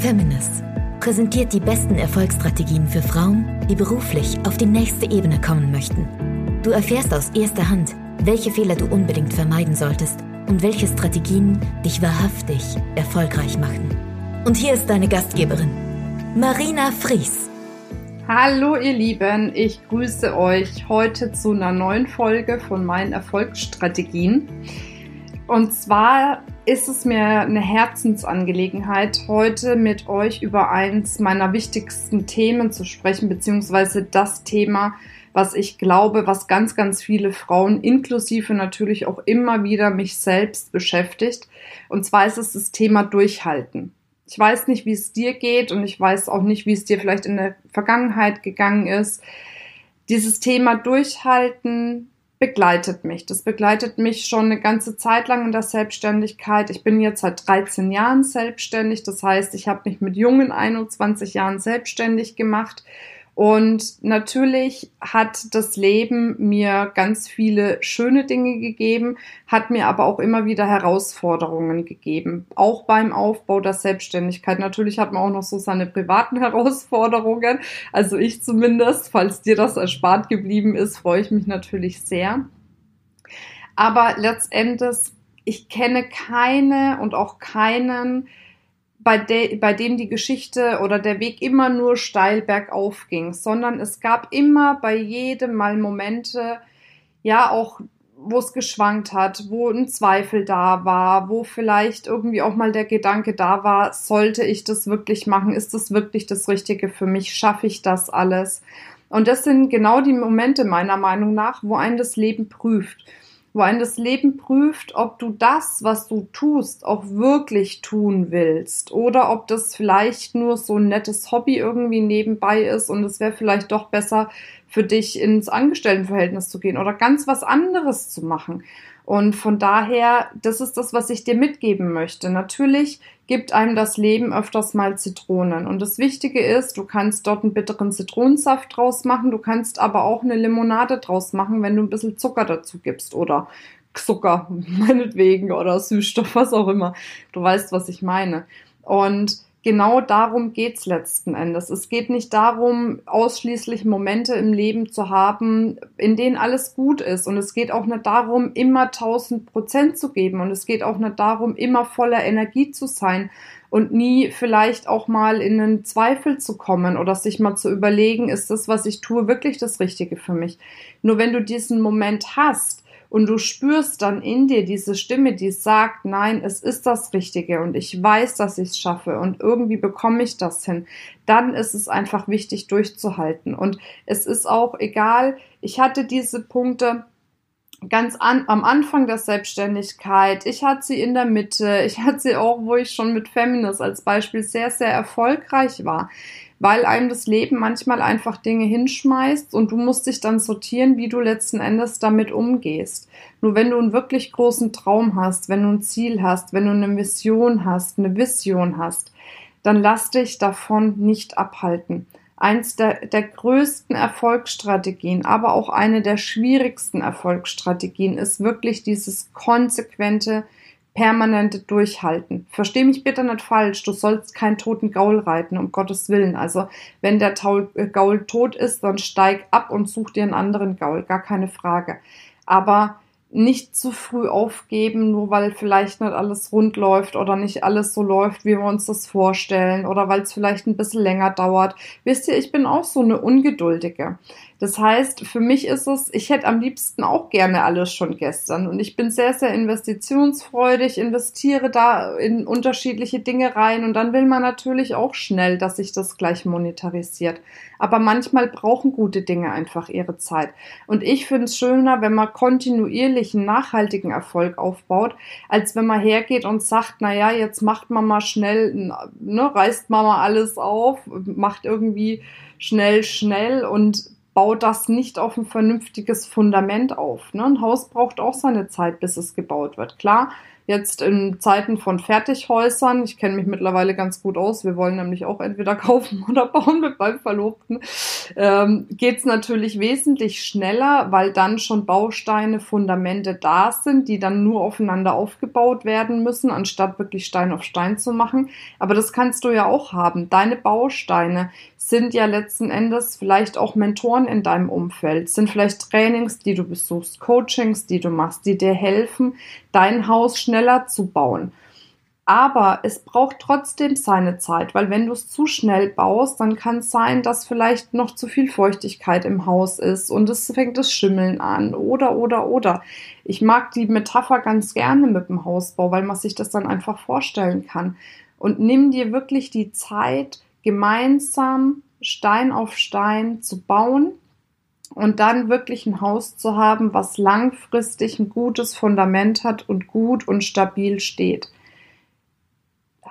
Feminist präsentiert die besten Erfolgsstrategien für Frauen, die beruflich auf die nächste Ebene kommen möchten. Du erfährst aus erster Hand, welche Fehler du unbedingt vermeiden solltest und welche Strategien dich wahrhaftig erfolgreich machen. Und hier ist deine Gastgeberin, Marina Fries. Hallo ihr Lieben, ich grüße euch heute zu einer neuen Folge von meinen Erfolgsstrategien. Und zwar ist es mir eine Herzensangelegenheit, heute mit euch über eins meiner wichtigsten Themen zu sprechen, beziehungsweise das Thema, was ich glaube, was ganz, ganz viele Frauen, inklusive natürlich auch immer wieder mich selbst beschäftigt. Und zwar ist es das Thema Durchhalten. Ich weiß nicht, wie es dir geht und ich weiß auch nicht, wie es dir vielleicht in der Vergangenheit gegangen ist. Dieses Thema Durchhalten begleitet mich. Das begleitet mich schon eine ganze Zeit lang in der Selbstständigkeit. Ich bin jetzt seit 13 Jahren selbstständig. Das heißt, ich habe mich mit jungen 21 Jahren selbstständig gemacht und natürlich hat das Leben mir ganz viele schöne Dinge gegeben, hat mir aber auch immer wieder Herausforderungen gegeben. Auch beim Aufbau der Selbstständigkeit. Natürlich hat man auch noch so seine privaten Herausforderungen. Also ich zumindest. Falls dir das erspart geblieben ist, freue ich mich natürlich sehr. Aber letztendlich, ich kenne keine und auch keinen, bei, de, bei dem die Geschichte oder der Weg immer nur steil bergauf ging, sondern es gab immer bei jedem Mal Momente, ja auch, wo es geschwankt hat, wo ein Zweifel da war, wo vielleicht irgendwie auch mal der Gedanke da war, sollte ich das wirklich machen? Ist das wirklich das Richtige für mich? Schaffe ich das alles? Und das sind genau die Momente meiner Meinung nach, wo ein das Leben prüft wo ein das Leben prüft, ob du das, was du tust, auch wirklich tun willst. Oder ob das vielleicht nur so ein nettes Hobby irgendwie nebenbei ist und es wäre vielleicht doch besser für dich ins Angestelltenverhältnis zu gehen oder ganz was anderes zu machen. Und von daher, das ist das, was ich dir mitgeben möchte. Natürlich gibt einem das Leben öfters mal Zitronen. Und das Wichtige ist, du kannst dort einen bitteren Zitronensaft draus machen, du kannst aber auch eine Limonade draus machen, wenn du ein bisschen Zucker dazu gibst oder Zucker, meinetwegen, oder Süßstoff, was auch immer. Du weißt, was ich meine. Und genau darum geht's letzten Endes. Es geht nicht darum, ausschließlich Momente im Leben zu haben, in denen alles gut ist. Und es geht auch nicht darum, immer 1000 Prozent zu geben. Und es geht auch nicht darum, immer voller Energie zu sein und nie vielleicht auch mal in einen Zweifel zu kommen oder sich mal zu überlegen, ist das, was ich tue, wirklich das Richtige für mich. Nur wenn du diesen Moment hast, und du spürst dann in dir diese Stimme, die sagt, nein, es ist das Richtige und ich weiß, dass ich es schaffe und irgendwie bekomme ich das hin, dann ist es einfach wichtig durchzuhalten. Und es ist auch egal, ich hatte diese Punkte ganz an, am Anfang der Selbstständigkeit, ich hatte sie in der Mitte, ich hatte sie auch, wo ich schon mit Feminist als Beispiel sehr, sehr erfolgreich war weil einem das Leben manchmal einfach Dinge hinschmeißt und du musst dich dann sortieren, wie du letzten Endes damit umgehst. Nur wenn du einen wirklich großen Traum hast, wenn du ein Ziel hast, wenn du eine Mission hast, eine Vision hast, dann lass dich davon nicht abhalten. Eins der, der größten Erfolgsstrategien, aber auch eine der schwierigsten Erfolgsstrategien ist wirklich dieses konsequente permanente Durchhalten. Versteh mich bitte nicht falsch, du sollst keinen toten Gaul reiten, um Gottes Willen. Also, wenn der äh, Gaul tot ist, dann steig ab und such dir einen anderen Gaul, gar keine Frage. Aber nicht zu früh aufgeben, nur weil vielleicht nicht alles rund läuft oder nicht alles so läuft, wie wir uns das vorstellen oder weil es vielleicht ein bisschen länger dauert. Wisst ihr, ich bin auch so eine Ungeduldige. Das heißt, für mich ist es, ich hätte am liebsten auch gerne alles schon gestern und ich bin sehr, sehr investitionsfreudig, investiere da in unterschiedliche Dinge rein und dann will man natürlich auch schnell, dass sich das gleich monetarisiert. Aber manchmal brauchen gute Dinge einfach ihre Zeit. Und ich finde es schöner, wenn man kontinuierlich einen nachhaltigen Erfolg aufbaut, als wenn man hergeht und sagt, na ja, jetzt macht man mal schnell, ne, reißt man mal alles auf, macht irgendwie schnell, schnell und baut das nicht auf ein vernünftiges Fundament auf. Ne? Ein Haus braucht auch seine Zeit, bis es gebaut wird. Klar, jetzt in Zeiten von Fertighäusern, ich kenne mich mittlerweile ganz gut aus, wir wollen nämlich auch entweder kaufen oder bauen mit meinem Verlobten, ähm, geht es natürlich wesentlich schneller, weil dann schon Bausteine, Fundamente da sind, die dann nur aufeinander aufgebaut werden müssen, anstatt wirklich Stein auf Stein zu machen. Aber das kannst du ja auch haben. Deine Bausteine sind ja letzten Endes vielleicht auch Mentoren in deinem Umfeld, sind vielleicht Trainings, die du besuchst, Coachings, die du machst, die dir helfen, dein Haus schneller zu bauen. Aber es braucht trotzdem seine Zeit, weil wenn du es zu schnell baust, dann kann es sein, dass vielleicht noch zu viel Feuchtigkeit im Haus ist und es fängt das Schimmeln an oder oder oder. Ich mag die Metapher ganz gerne mit dem Hausbau, weil man sich das dann einfach vorstellen kann. Und nimm dir wirklich die Zeit, gemeinsam Stein auf Stein zu bauen und dann wirklich ein Haus zu haben, was langfristig ein gutes Fundament hat und gut und stabil steht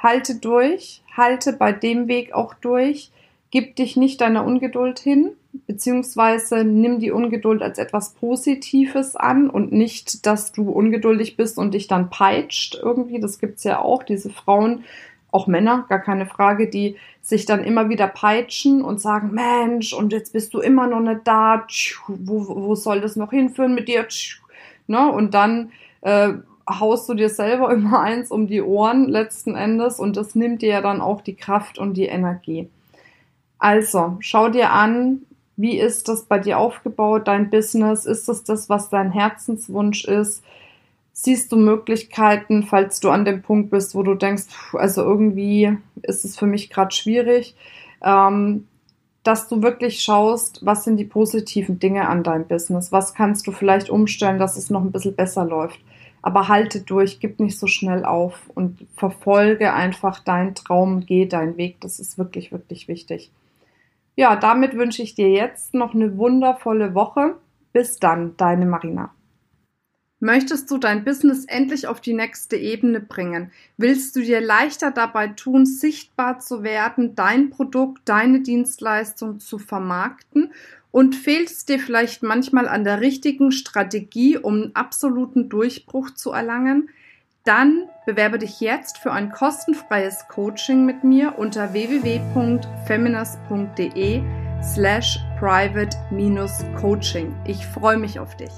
halte durch, halte bei dem Weg auch durch, gib dich nicht deiner Ungeduld hin, beziehungsweise nimm die Ungeduld als etwas Positives an und nicht, dass du ungeduldig bist und dich dann peitscht irgendwie. Das gibt's ja auch, diese Frauen, auch Männer, gar keine Frage, die sich dann immer wieder peitschen und sagen, Mensch, und jetzt bist du immer noch nicht da, wo, wo soll das noch hinführen mit dir? Ne? Und dann äh, haust du dir selber immer eins um die Ohren letzten Endes und das nimmt dir ja dann auch die Kraft und die Energie. Also, schau dir an, wie ist das bei dir aufgebaut, dein Business? Ist das das, was dein Herzenswunsch ist? Siehst du Möglichkeiten, falls du an dem Punkt bist, wo du denkst, also irgendwie ist es für mich gerade schwierig, ähm, dass du wirklich schaust, was sind die positiven Dinge an deinem Business? Was kannst du vielleicht umstellen, dass es noch ein bisschen besser läuft? Aber halte durch, gib nicht so schnell auf und verfolge einfach deinen Traum, geh deinen Weg. Das ist wirklich, wirklich wichtig. Ja, damit wünsche ich dir jetzt noch eine wundervolle Woche. Bis dann, deine Marina. Möchtest du dein Business endlich auf die nächste Ebene bringen? Willst du dir leichter dabei tun, sichtbar zu werden, dein Produkt, deine Dienstleistung zu vermarkten und fehlt es dir vielleicht manchmal an der richtigen Strategie, um einen absoluten Durchbruch zu erlangen? Dann bewerbe dich jetzt für ein kostenfreies Coaching mit mir unter www.feminist.de slash private-coaching. Ich freue mich auf dich.